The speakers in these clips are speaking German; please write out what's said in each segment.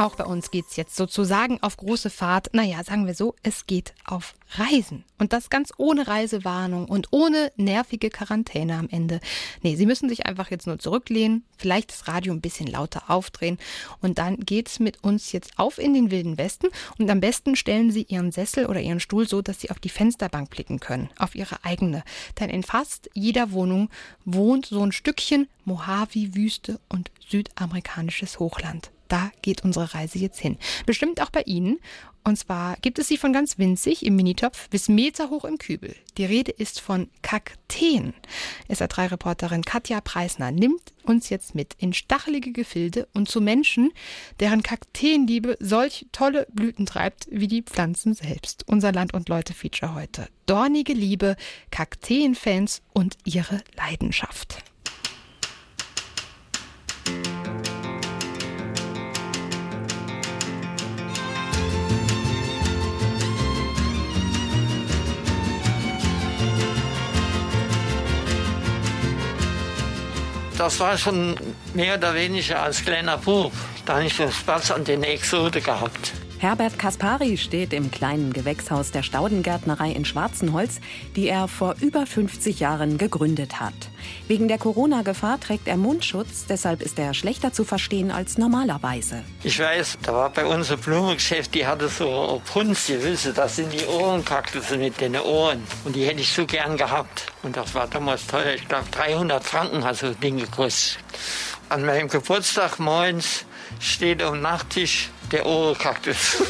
Auch bei uns geht's jetzt sozusagen auf große Fahrt. Naja, sagen wir so, es geht auf Reisen. Und das ganz ohne Reisewarnung und ohne nervige Quarantäne am Ende. Nee, Sie müssen sich einfach jetzt nur zurücklehnen, vielleicht das Radio ein bisschen lauter aufdrehen und dann geht's mit uns jetzt auf in den Wilden Westen und am besten stellen Sie Ihren Sessel oder Ihren Stuhl so, dass Sie auf die Fensterbank blicken können, auf Ihre eigene. Denn in fast jeder Wohnung wohnt so ein Stückchen Mojave-Wüste und südamerikanisches Hochland da geht unsere Reise jetzt hin. Bestimmt auch bei Ihnen. Und zwar gibt es sie von ganz winzig im Minitopf bis meterhoch im Kübel. Die Rede ist von Kakteen. SA3-Reporterin Katja Preisner nimmt uns jetzt mit in stachelige Gefilde und zu Menschen, deren Kakteenliebe solch tolle Blüten treibt wie die Pflanzen selbst. Unser Land- und Leute-Feature heute. Dornige Liebe, Kakteenfans und ihre Leidenschaft. Das war schon mehr oder weniger als kleiner Bub. Da habe ich Spaß an den Exode gehabt. Herbert Kaspari steht im kleinen Gewächshaus der Staudengärtnerei in Schwarzenholz, die er vor über 50 Jahren gegründet hat. Wegen der Corona-Gefahr trägt er Mundschutz, deshalb ist er schlechter zu verstehen als normalerweise. Ich weiß, da war bei uns ein Blumengeschäft, die hatte so Punze, wissen das sind die Ohrenkaktusse mit den Ohren. Und die hätte ich so gern gehabt. Und das war damals teuer, ich glaube 300 Franken hat so ein Ding gekostet. An meinem Geburtstag morgens steht am Nachttisch der Ohrenkaktus,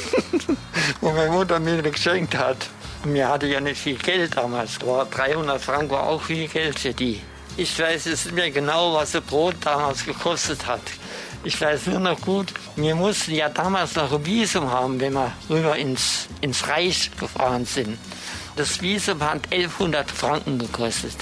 wo meine Mutter mir geschenkt hat. Mir hatte ja nicht viel Geld damals. Aber 300 Franken war auch viel Geld für die. Ich weiß es mir genau, was das Brot damals gekostet hat. Ich weiß nur noch gut, wir mussten ja damals noch ein Visum haben, wenn wir rüber ins, ins Reich gefahren sind. Das Visum hat 1100 Franken gekostet.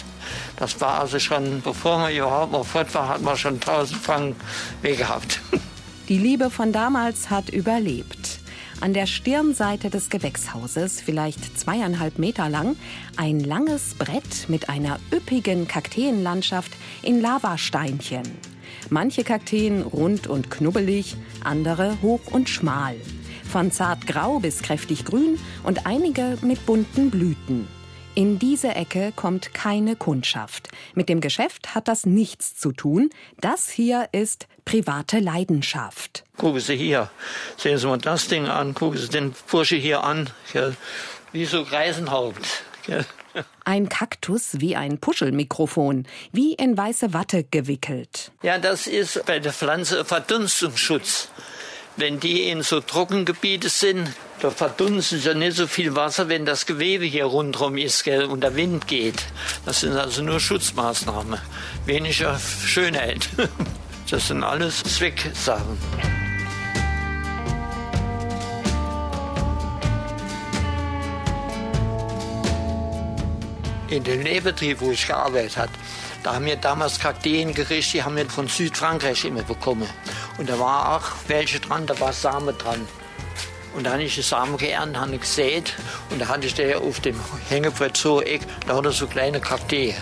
Das war also schon, bevor man überhaupt mal fort war, hat man schon 1000 Franken weg gehabt. Die Liebe von damals hat überlebt. An der Stirnseite des Gewächshauses, vielleicht zweieinhalb Meter lang, ein langes Brett mit einer üppigen Kakteenlandschaft in Lavasteinchen. Manche Kakteen rund und knubbelig, andere hoch und schmal. Von zart grau bis kräftig grün und einige mit bunten Blüten. In diese Ecke kommt keine Kundschaft. Mit dem Geschäft hat das nichts zu tun. Das hier ist private Leidenschaft. Gucken Sie hier, sehen Sie mal das Ding an, gucken Sie den Bursche hier an, wie so Greisenhaupt. Ein Kaktus wie ein Puschelmikrofon, wie in weiße Watte gewickelt. Ja, das ist bei der Pflanze Verdunstungsschutz. Wenn die in so Trockengebiete sind, da verdunsten ja nicht so viel Wasser, wenn das Gewebe hier rundherum ist gell, und der Wind geht. Das sind also nur Schutzmaßnahmen. Weniger Schönheit. Das sind alles Zwecksachen. In dem Nähbetrieb, wo ich gearbeitet habe, da haben wir damals Kakteen gerichtet, die haben wir von Südfrankreich immer bekommen. Und da war auch welche dran, da war Same dran. Und da habe ich die Samen geerntet, habe gesät und da hatte ich da auf dem Hängebrett so Eck, da hat er so kleine Kakteen.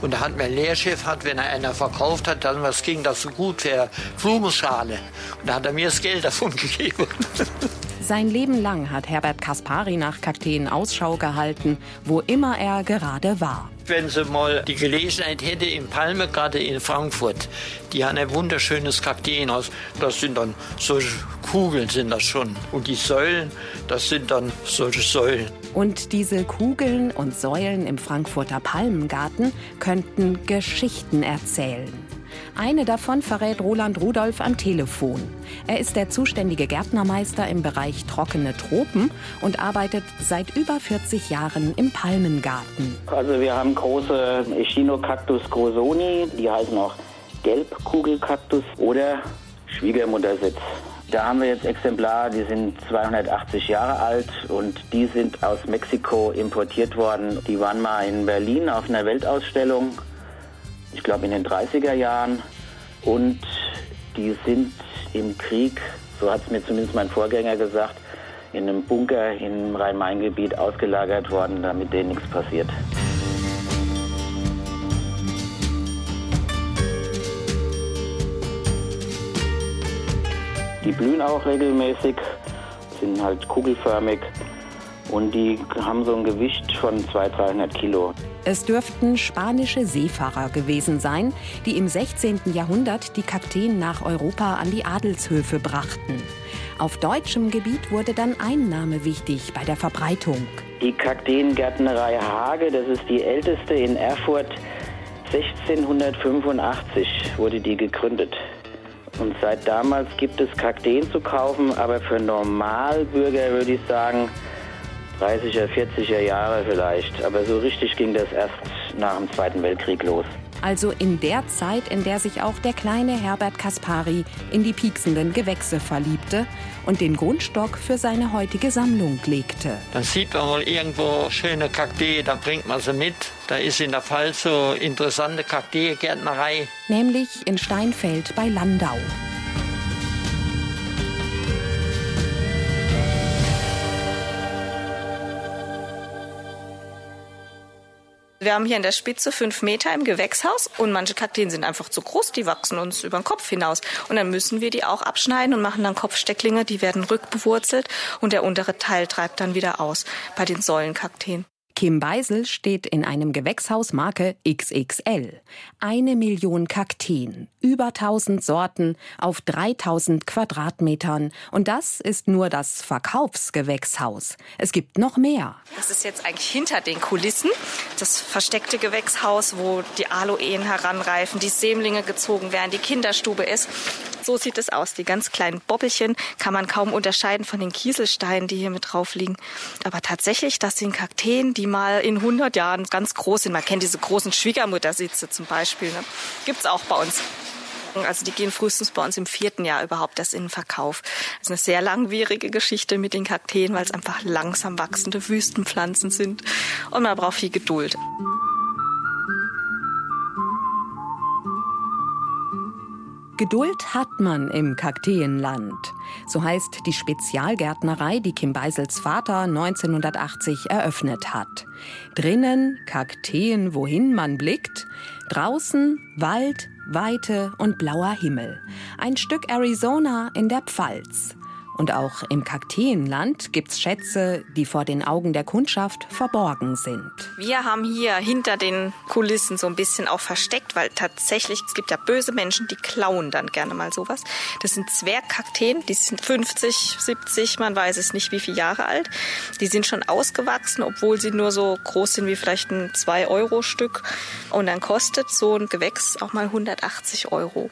Und da hat mein Lehrchef, hat, wenn er einer verkauft hat, dann was ging das so gut für Blumenschale. Und da hat er mir das Geld davon gegeben. Sein Leben lang hat Herbert Kaspari nach Kakteen Ausschau gehalten, wo immer er gerade war. Wenn sie mal die Gelegenheit hätte im Palmegarten in Frankfurt, die haben ein wunderschönes Kakteenhaus. Das sind dann solche Kugeln sind das schon. Und die Säulen, das sind dann solche Säulen. Und diese Kugeln und Säulen im Frankfurter Palmengarten könnten Geschichten erzählen. Eine davon verrät Roland Rudolph am Telefon. Er ist der zuständige Gärtnermeister im Bereich trockene Tropen und arbeitet seit über 40 Jahren im Palmengarten. Also wir haben große Echinocactus grosoni, die heißen auch Gelbkugelkaktus oder Schwiegermuttersitz. Da haben wir jetzt Exemplare, die sind 280 Jahre alt und die sind aus Mexiko importiert worden. Die waren mal in Berlin auf einer Weltausstellung ich glaube in den 30er Jahren. Und die sind im Krieg, so hat es mir zumindest mein Vorgänger gesagt, in einem Bunker im Rhein-Main-Gebiet ausgelagert worden, damit denen nichts passiert. Die blühen auch regelmäßig, sind halt kugelförmig und die haben so ein Gewicht von 200, 300 Kilo. Es dürften spanische Seefahrer gewesen sein, die im 16. Jahrhundert die Kakteen nach Europa an die Adelshöfe brachten. Auf deutschem Gebiet wurde dann ein Name wichtig bei der Verbreitung. Die Kakteengärtnerei Hage, das ist die älteste in Erfurt. 1685 wurde die gegründet. Und seit damals gibt es Kakteen zu kaufen, aber für Normalbürger würde ich sagen, 30er, 40er Jahre vielleicht. Aber so richtig ging das erst nach dem Zweiten Weltkrieg los. Also in der Zeit, in der sich auch der kleine Herbert Kaspari in die pieksenden Gewächse verliebte und den Grundstock für seine heutige Sammlung legte. Dann sieht man mal irgendwo schöne Kaktee, dann bringt man sie mit. Da ist in der Pfalz so interessante Kakteegärtnerei. Nämlich in Steinfeld bei Landau. Wir haben hier in der Spitze fünf Meter im Gewächshaus und manche Kakteen sind einfach zu groß, die wachsen uns über den Kopf hinaus. Und dann müssen wir die auch abschneiden und machen dann Kopfstecklinge, die werden rückbewurzelt und der untere Teil treibt dann wieder aus bei den Säulenkakteen. Kim Beisel steht in einem Gewächshaus Marke XXL. Eine Million Kakteen, über 1000 Sorten auf 3000 Quadratmetern. Und das ist nur das Verkaufsgewächshaus. Es gibt noch mehr. Das ist jetzt eigentlich hinter den Kulissen. Das versteckte Gewächshaus, wo die Aloen heranreifen, die Sämlinge gezogen werden, die Kinderstube ist. So sieht es aus. Die ganz kleinen Bobbelchen kann man kaum unterscheiden von den Kieselsteinen, die hier mit drauf liegen. Aber tatsächlich, das sind Kakteen, die mal in 100 Jahren ganz groß sind. Man kennt diese großen Schwiegermuttersitze zum Beispiel. Ne? Gibt es auch bei uns. Also die gehen frühestens bei uns im vierten Jahr überhaupt erst in den Verkauf. Das ist eine sehr langwierige Geschichte mit den Kakteen, weil es einfach langsam wachsende Wüstenpflanzen sind. Und man braucht viel Geduld. Geduld hat man im Kakteenland. So heißt die Spezialgärtnerei, die Kim Beisels Vater 1980 eröffnet hat. Drinnen Kakteen, wohin man blickt. Draußen Wald, Weite und blauer Himmel. Ein Stück Arizona in der Pfalz. Und auch im Kakteenland gibt's Schätze, die vor den Augen der Kundschaft verborgen sind. Wir haben hier hinter den Kulissen so ein bisschen auch versteckt, weil tatsächlich, es gibt ja böse Menschen, die klauen dann gerne mal sowas. Das sind Zwergkakteen, die sind 50, 70, man weiß es nicht, wie viele Jahre alt. Die sind schon ausgewachsen, obwohl sie nur so groß sind wie vielleicht ein 2-Euro-Stück. Und dann kostet so ein Gewächs auch mal 180 Euro.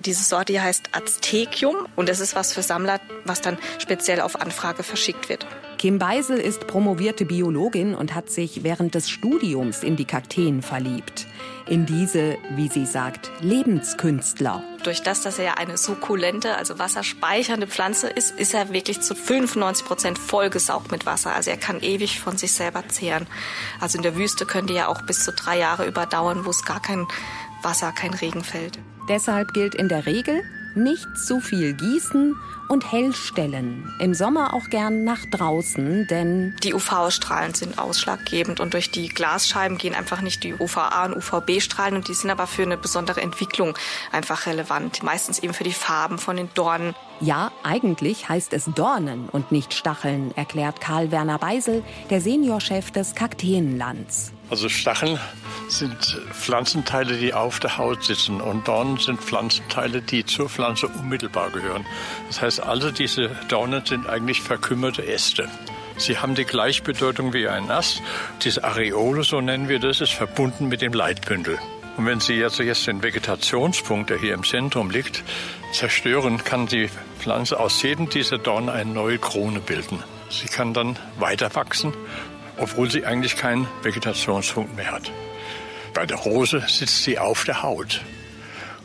Diese Sorte hier heißt Aztekium und das ist was für Sammler, was dann speziell auf Anfrage verschickt wird. Kim Beisel ist promovierte Biologin und hat sich während des Studiums in die Kakteen verliebt. In diese, wie sie sagt, Lebenskünstler. Durch das, dass er ja eine sukkulente, also wasserspeichernde Pflanze ist, ist er wirklich zu 95 Prozent vollgesaugt mit Wasser. Also er kann ewig von sich selber zehren. Also in der Wüste können die ja auch bis zu drei Jahre überdauern, wo es gar kein Wasser, kein Regen fällt. Deshalb gilt in der Regel, nicht zu viel gießen und hell stellen. Im Sommer auch gern nach draußen, denn die UV-Strahlen sind ausschlaggebend und durch die Glasscheiben gehen einfach nicht die UVA und UVB-Strahlen und die sind aber für eine besondere Entwicklung einfach relevant. Meistens eben für die Farben von den Dornen. Ja, eigentlich heißt es Dornen und nicht Stacheln, erklärt Karl Werner Beisel, der Seniorchef des Kakteenlands. Also Stacheln sind Pflanzenteile, die auf der Haut sitzen und Dornen sind Pflanzenteile, die zur Pflanze unmittelbar gehören. Das heißt, alle diese Dornen sind eigentlich verkümmerte Äste. Sie haben die Gleichbedeutung wie ein Ast. Diese Areole, so nennen wir das, ist verbunden mit dem Leitbündel. Und wenn Sie jetzt, jetzt den Vegetationspunkt, der hier im Zentrum liegt, zerstören, kann die Pflanze aus jedem dieser Dornen eine neue Krone bilden. Sie kann dann weiter wachsen, obwohl sie eigentlich keinen Vegetationspunkt mehr hat. Bei der Rose sitzt sie auf der Haut.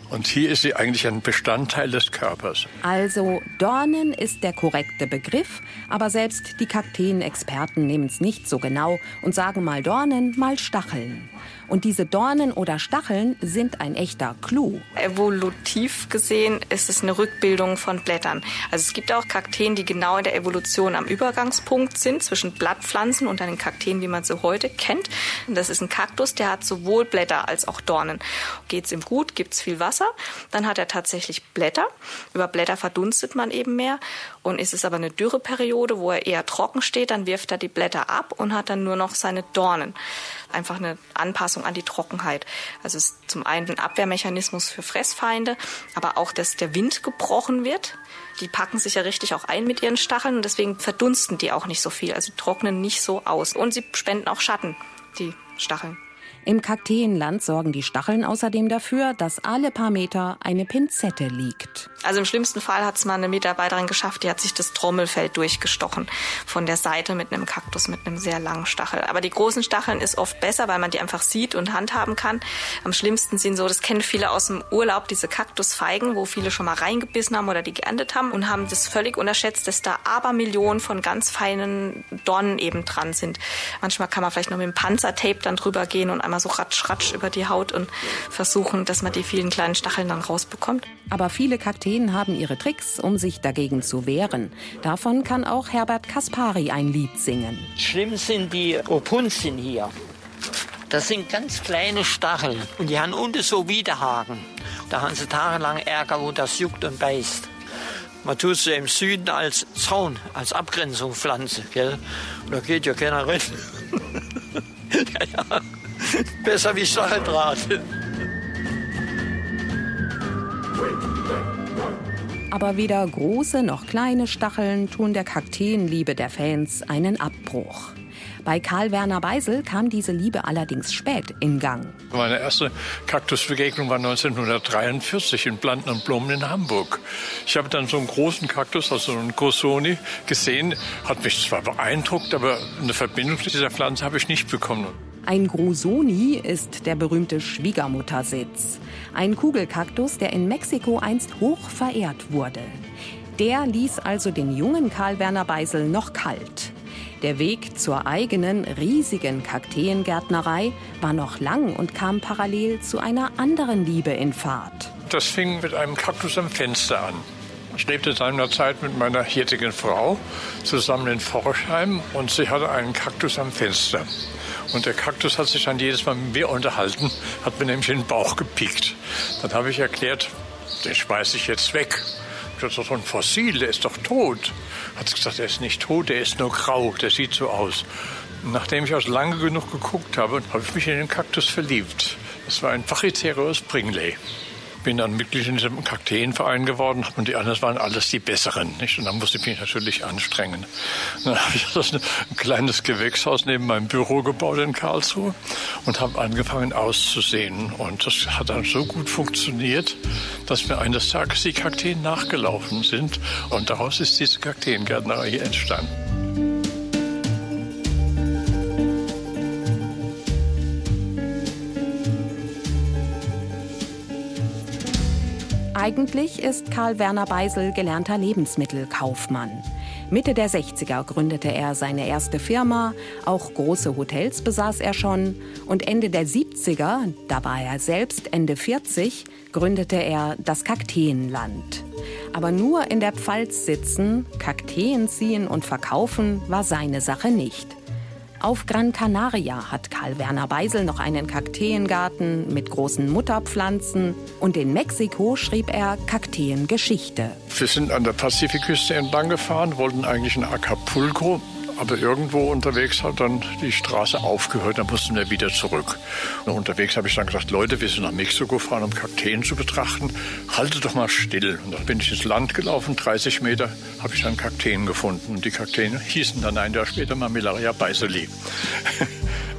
Und hier ist sie eigentlich ein Bestandteil des Körpers. Also Dornen ist der korrekte Begriff, aber selbst die Kakteen-Experten nehmen es nicht so genau und sagen mal Dornen, mal Stacheln. Und diese Dornen oder Stacheln sind ein echter Clou. Evolutiv gesehen ist es eine Rückbildung von Blättern. Also es gibt auch Kakteen, die genau in der Evolution am Übergangspunkt sind zwischen Blattpflanzen und den Kakteen, wie man sie heute kennt. Das ist ein Kaktus, der hat sowohl Blätter als auch Dornen. Geht es ihm gut, gibt es viel Wasser, dann hat er tatsächlich Blätter. Über Blätter verdunstet man eben mehr. Und ist es aber eine Dürreperiode, wo er eher trocken steht, dann wirft er die Blätter ab und hat dann nur noch seine Dornen. Einfach eine Anpassung an die Trockenheit. Also es ist zum einen ein Abwehrmechanismus für Fressfeinde, aber auch, dass der Wind gebrochen wird. Die packen sich ja richtig auch ein mit ihren Stacheln und deswegen verdunsten die auch nicht so viel. Also trocknen nicht so aus. Und sie spenden auch Schatten, die Stacheln. Im Kakteenland sorgen die Stacheln außerdem dafür, dass alle paar Meter eine Pinzette liegt. Also im schlimmsten Fall hat es mal eine Mitarbeiterin geschafft, die hat sich das Trommelfell durchgestochen von der Seite mit einem Kaktus mit einem sehr langen Stachel. Aber die großen Stacheln ist oft besser, weil man die einfach sieht und handhaben kann. Am schlimmsten sind so, das kennen viele aus dem Urlaub, diese Kaktusfeigen, wo viele schon mal reingebissen haben oder die geerntet haben und haben das völlig unterschätzt, dass da Abermillionen von ganz feinen Dornen eben dran sind. Manchmal kann man vielleicht noch mit dem Panzertape dann drüber gehen und einmal so ratsch, ratsch über die Haut und versuchen, dass man die vielen kleinen Stacheln dann rausbekommt. Aber viele Kakteen haben ihre Tricks, um sich dagegen zu wehren. Davon kann auch Herbert Kaspari ein Lied singen. Schlimm sind die Opunzien hier. Das sind ganz kleine Stacheln und die haben unten so Widerhaken. Da haben sie tagelang Ärger, wo das juckt und beißt. Man tut sie im Süden als Zaun, als Abgrenzung pflanzen. Gell? Und da geht ja keiner rein. ja, ja. Besser wie Stacheldraht. Aber weder große noch kleine Stacheln tun der Kakteenliebe der Fans einen Abbruch. Bei Karl Werner Beisel kam diese Liebe allerdings spät in Gang. Meine erste Kaktusbegegnung war 1943 in Planten und Blumen in Hamburg. Ich habe dann so einen großen Kaktus, also einen Gosoni, gesehen. Hat mich zwar beeindruckt, aber eine Verbindung zu dieser Pflanze habe ich nicht bekommen. Ein Grusoni ist der berühmte Schwiegermuttersitz. Ein Kugelkaktus, der in Mexiko einst hoch verehrt wurde. Der ließ also den jungen Karl Werner Beisel noch kalt. Der Weg zur eigenen riesigen Kakteengärtnerei war noch lang und kam parallel zu einer anderen Liebe in Fahrt. Das fing mit einem Kaktus am Fenster an. Ich lebte seinerzeit mit meiner jetzigen Frau zusammen in Forchheim und sie hatte einen Kaktus am Fenster. Und der Kaktus hat sich dann jedes Mal mit mir unterhalten, hat mir nämlich den Bauch gepiekt. Dann habe ich erklärt, den schmeiße ich jetzt weg. Das ist doch ein Fossil, der ist doch tot. Hat gesagt, er ist nicht tot, der ist nur grau, der sieht so aus. Nachdem ich also lange genug geguckt habe, habe ich mich in den Kaktus verliebt. Das war ein Pachycereus Bringley bin dann Mitglied in diesem Kakteenverein geworden und die anderen waren alles die Besseren. Nicht? Und dann musste ich mich natürlich anstrengen. dann habe ich das ein kleines Gewächshaus neben meinem Büro gebaut in Karlsruhe und habe angefangen auszusehen. Und das hat dann so gut funktioniert, dass mir eines Tages die Kakteen nachgelaufen sind und daraus ist diese Kakteengärtnerei entstanden. Eigentlich ist Karl Werner Beisel gelernter Lebensmittelkaufmann. Mitte der 60er gründete er seine erste Firma, auch große Hotels besaß er schon und Ende der 70er, da war er selbst Ende 40, gründete er das Kakteenland. Aber nur in der Pfalz sitzen, Kakteen ziehen und verkaufen war seine Sache nicht. Auf Gran Canaria hat Karl Werner Beisel noch einen Kakteengarten mit großen Mutterpflanzen und in Mexiko schrieb er Kakteengeschichte. Wir sind an der Pazifikküste entlang gefahren, wollten eigentlich in Acapulco aber irgendwo unterwegs hat dann die Straße aufgehört, dann mussten wir wieder zurück. Und unterwegs habe ich dann gesagt, Leute, wir sind nach Mexiko gefahren, um Kakteen zu betrachten. Haltet doch mal still. Und dann bin ich ins Land gelaufen, 30 Meter, habe ich dann Kakteen gefunden. Und die Kakteen hießen dann ein Jahr später Mamillaria Beiseli.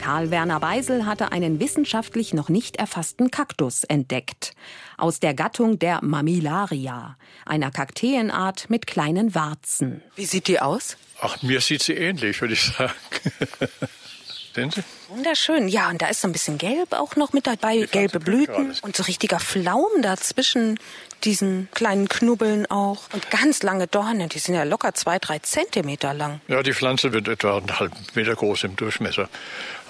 Karl Werner Beisel hatte einen wissenschaftlich noch nicht erfassten Kaktus entdeckt. Aus der Gattung der Mamillaria, einer Kakteenart mit kleinen Warzen. Wie sieht die aus? Ach, mir sieht sie ähnlich, würde ich sagen. Sehen Sie? Wunderschön. Ja, und da ist so ein bisschen Gelb auch noch mit dabei, gelbe Blüten und so richtiger Flaum dazwischen diesen kleinen Knubbeln auch. Und ganz lange Dornen, die sind ja locker zwei, drei Zentimeter lang. Ja, die Pflanze wird etwa einen halben Meter groß im Durchmesser.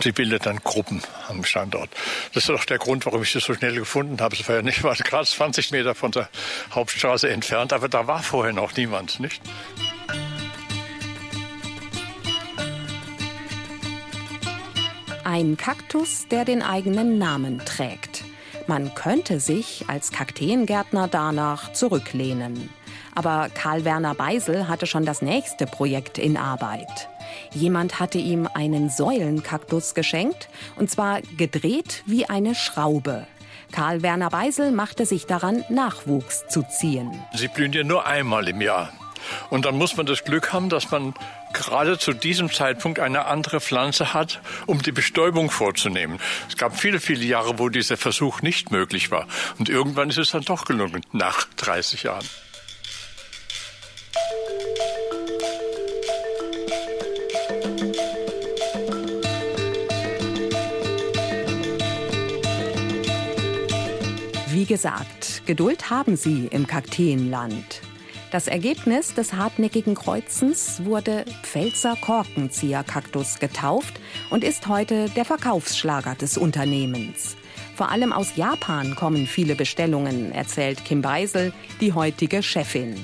Sie bildet dann Gruppen am Standort. Das ist auch der Grund, warum ich sie so schnell gefunden habe. Es war ja nicht war gerade 20 Meter von der Hauptstraße entfernt, aber da war vorher noch niemand, nicht? Ein Kaktus, der den eigenen Namen trägt. Man könnte sich als Kakteengärtner danach zurücklehnen. Aber Karl Werner Beisel hatte schon das nächste Projekt in Arbeit. Jemand hatte ihm einen Säulenkaktus geschenkt, und zwar gedreht wie eine Schraube. Karl Werner Beisel machte sich daran, Nachwuchs zu ziehen. Sie blühen ja nur einmal im Jahr. Und dann muss man das Glück haben, dass man gerade zu diesem Zeitpunkt eine andere Pflanze hat, um die Bestäubung vorzunehmen. Es gab viele, viele Jahre, wo dieser Versuch nicht möglich war. Und irgendwann ist es dann doch gelungen, nach 30 Jahren. Gesagt, Geduld haben sie im Kakteenland. Das Ergebnis des hartnäckigen Kreuzens wurde Pfälzer Korkenzieherkaktus getauft und ist heute der Verkaufsschlager des Unternehmens. Vor allem aus Japan kommen viele Bestellungen, erzählt Kim Beisel, die heutige Chefin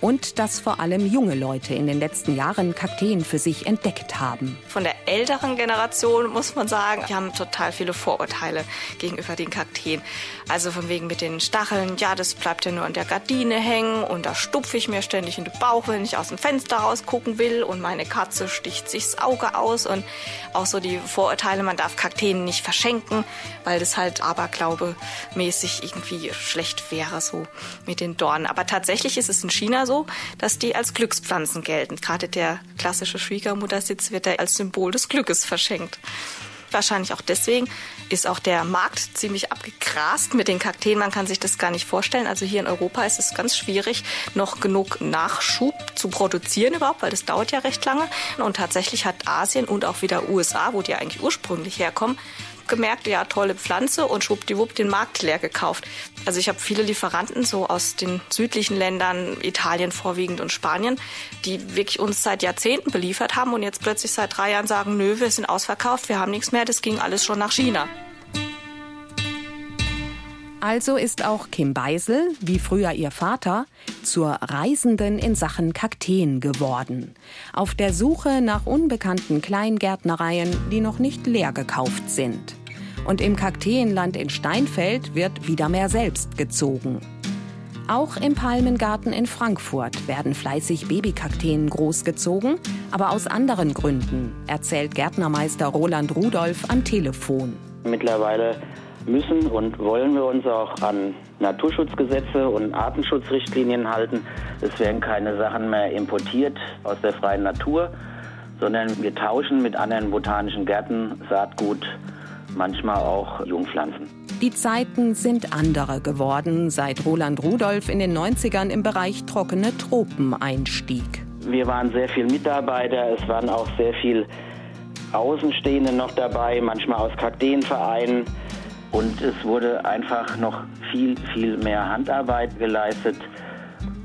und dass vor allem junge Leute in den letzten Jahren Kakteen für sich entdeckt haben. Von der älteren Generation muss man sagen, die haben total viele Vorurteile gegenüber den Kakteen. Also von wegen mit den Stacheln, ja, das bleibt ja nur an der Gardine hängen und da stupfe ich mir ständig in den Bauch, wenn ich aus dem Fenster rausgucken will und meine Katze sticht sich das Auge aus und auch so die Vorurteile, man darf Kakteen nicht verschenken, weil das halt Aberglaube mäßig irgendwie schlecht wäre so mit den Dornen. Aber tatsächlich ist es in China so, dass die als Glückspflanzen gelten. Gerade der klassische Schwiegermuttersitz wird da als Symbol des Glückes verschenkt. Wahrscheinlich auch deswegen ist auch der Markt ziemlich abgegrast mit den Kakteen. Man kann sich das gar nicht vorstellen. Also hier in Europa ist es ganz schwierig, noch genug Nachschub zu produzieren überhaupt, weil das dauert ja recht lange. Und tatsächlich hat Asien und auch wieder USA, wo die eigentlich ursprünglich herkommen, gemerkt, ja, tolle Pflanze und schwuppdiwupp den Markt leer gekauft. Also ich habe viele Lieferanten so aus den südlichen Ländern, Italien vorwiegend und Spanien, die wirklich uns seit Jahrzehnten beliefert haben und jetzt plötzlich seit drei Jahren sagen, nö, wir sind ausverkauft, wir haben nichts mehr, das ging alles schon nach China. Also ist auch Kim Beisel, wie früher ihr Vater, zur Reisenden in Sachen Kakteen geworden. Auf der Suche nach unbekannten Kleingärtnereien, die noch nicht leer gekauft sind. Und im Kakteenland in Steinfeld wird wieder mehr selbst gezogen. Auch im Palmengarten in Frankfurt werden fleißig Babykakteen großgezogen, aber aus anderen Gründen, erzählt Gärtnermeister Roland Rudolph am Telefon. Mittlerweile müssen und wollen wir uns auch an Naturschutzgesetze und Artenschutzrichtlinien halten. Es werden keine Sachen mehr importiert aus der freien Natur, sondern wir tauschen mit anderen botanischen Gärten Saatgut, manchmal auch Jungpflanzen. Die Zeiten sind andere geworden, seit Roland Rudolph in den 90ern im Bereich trockene Tropen einstieg. Wir waren sehr viel Mitarbeiter, es waren auch sehr viel Außenstehende noch dabei, manchmal aus Kakteenvereinen. Und es wurde einfach noch viel, viel mehr Handarbeit geleistet,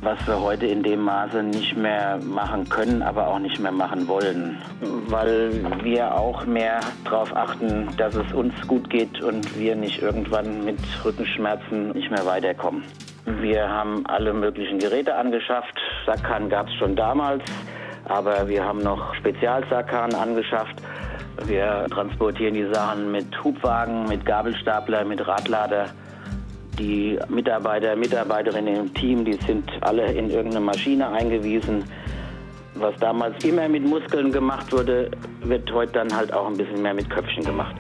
was wir heute in dem Maße nicht mehr machen können, aber auch nicht mehr machen wollen. Weil wir auch mehr darauf achten, dass es uns gut geht und wir nicht irgendwann mit Rückenschmerzen nicht mehr weiterkommen. Wir haben alle möglichen Geräte angeschafft. Sackhahn gab es schon damals, aber wir haben noch Spezialsackhahn angeschafft wir transportieren die Sachen mit Hubwagen, mit Gabelstapler, mit Radlader. Die Mitarbeiter, Mitarbeiterinnen im Team, die sind alle in irgendeine Maschine eingewiesen. Was damals immer mit Muskeln gemacht wurde, wird heute dann halt auch ein bisschen mehr mit Köpfchen gemacht.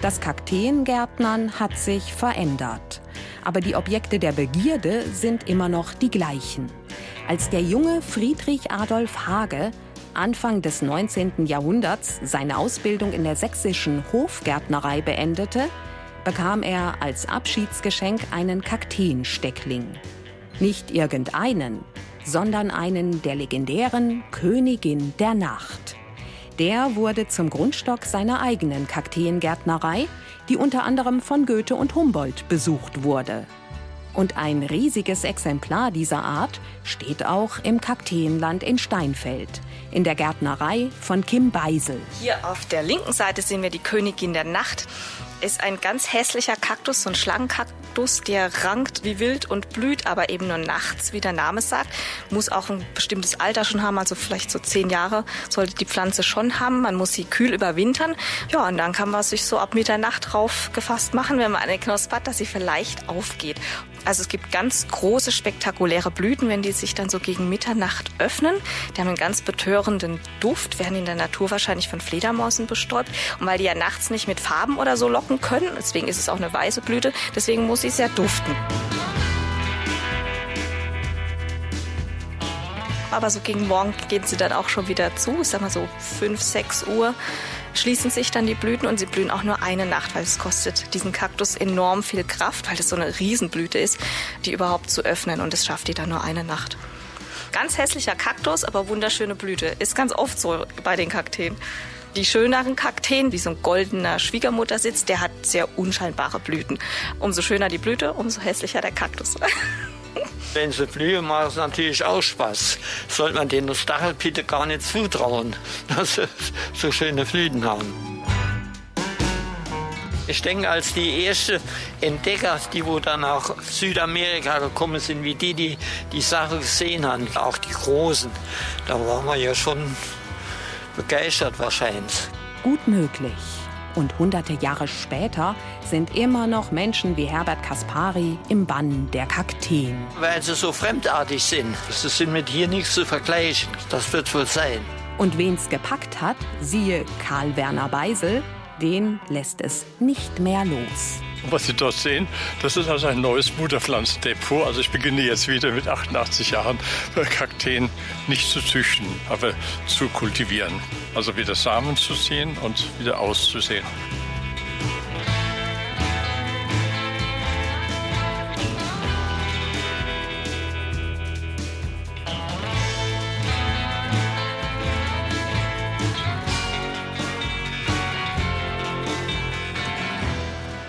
Das Kakteengärtnern hat sich verändert. Aber die Objekte der Begierde sind immer noch die gleichen. Als der junge Friedrich Adolf Hage Anfang des 19. Jahrhunderts seine Ausbildung in der sächsischen Hofgärtnerei beendete, bekam er als Abschiedsgeschenk einen Kakteensteckling. Nicht irgendeinen, sondern einen der legendären Königin der Nacht. Der wurde zum Grundstock seiner eigenen Kakteengärtnerei, die unter anderem von Goethe und Humboldt besucht wurde. Und ein riesiges Exemplar dieser Art steht auch im Kakteenland in Steinfeld, in der Gärtnerei von Kim Beisel. Hier auf der linken Seite sehen wir die Königin der Nacht ist ein ganz hässlicher Kaktus, so ein Schlangenkaktus, der rankt wie wild und blüht, aber eben nur nachts, wie der Name sagt. Muss auch ein bestimmtes Alter schon haben, also vielleicht so zehn Jahre sollte die Pflanze schon haben. Man muss sie kühl überwintern. Ja, und dann kann man sich so ab Mitternacht drauf gefasst machen, wenn man eine Knospe hat, dass sie vielleicht aufgeht. Also es gibt ganz große, spektakuläre Blüten, wenn die sich dann so gegen Mitternacht öffnen. Die haben einen ganz betörenden Duft, werden in der Natur wahrscheinlich von Fledermausen bestäubt. Und weil die ja nachts nicht mit Farben oder so locken können, deswegen ist es auch eine weiße Blüte, deswegen muss sie sehr duften. Aber so gegen Morgen gehen sie dann auch schon wieder zu, ich sag mal so 5, 6 Uhr schließen sich dann die Blüten und sie blühen auch nur eine Nacht, weil es kostet diesen Kaktus enorm viel Kraft, weil das so eine Riesenblüte ist, die überhaupt zu öffnen und das schafft die dann nur eine Nacht. Ganz hässlicher Kaktus, aber wunderschöne Blüte. Ist ganz oft so bei den Kakteen. Die schöneren Kakteen, wie so ein goldener Schwiegermuttersitz, der hat sehr unscheinbare Blüten. Umso schöner die Blüte, umso hässlicher der Kaktus. Wenn sie blühen, macht es natürlich auch Spaß. Sollte man den Stachelpitte gar nicht zutrauen, dass sie so schöne Blüten haben. Ich denke, als die ersten Entdecker, die wo dann nach Südamerika gekommen sind, wie die, die die Sache gesehen haben, auch die Großen, da waren wir ja schon begeistert wahrscheinlich. Gut möglich. Und hunderte Jahre später sind immer noch Menschen wie Herbert Kaspari im Bann der Kakteen. Weil sie so fremdartig sind. Sie sind mit hier nichts zu vergleichen. Das wird wohl sein. Und wen's gepackt hat, siehe Karl Werner Beisel, den lässt es nicht mehr los. Was Sie dort sehen, das ist also ein neues Mutterpflanzendepot. Also ich beginne jetzt wieder mit 88 Jahren Kakteen nicht zu züchten, aber zu kultivieren. Also wieder Samen zu ziehen und wieder auszusehen.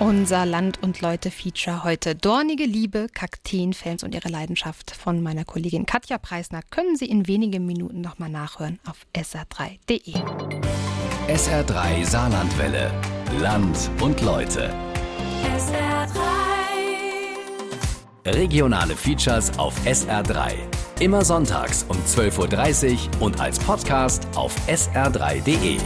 Unser Land und Leute Feature heute. Dornige Liebe, Kakteenfans und ihre Leidenschaft von meiner Kollegin Katja Preisner können Sie in wenigen Minuten nochmal nachhören auf sr3.de. SR3 Saarlandwelle. Land und Leute. SR3. Regionale Features auf SR3. Immer sonntags um 12.30 Uhr und als Podcast auf sr3.de.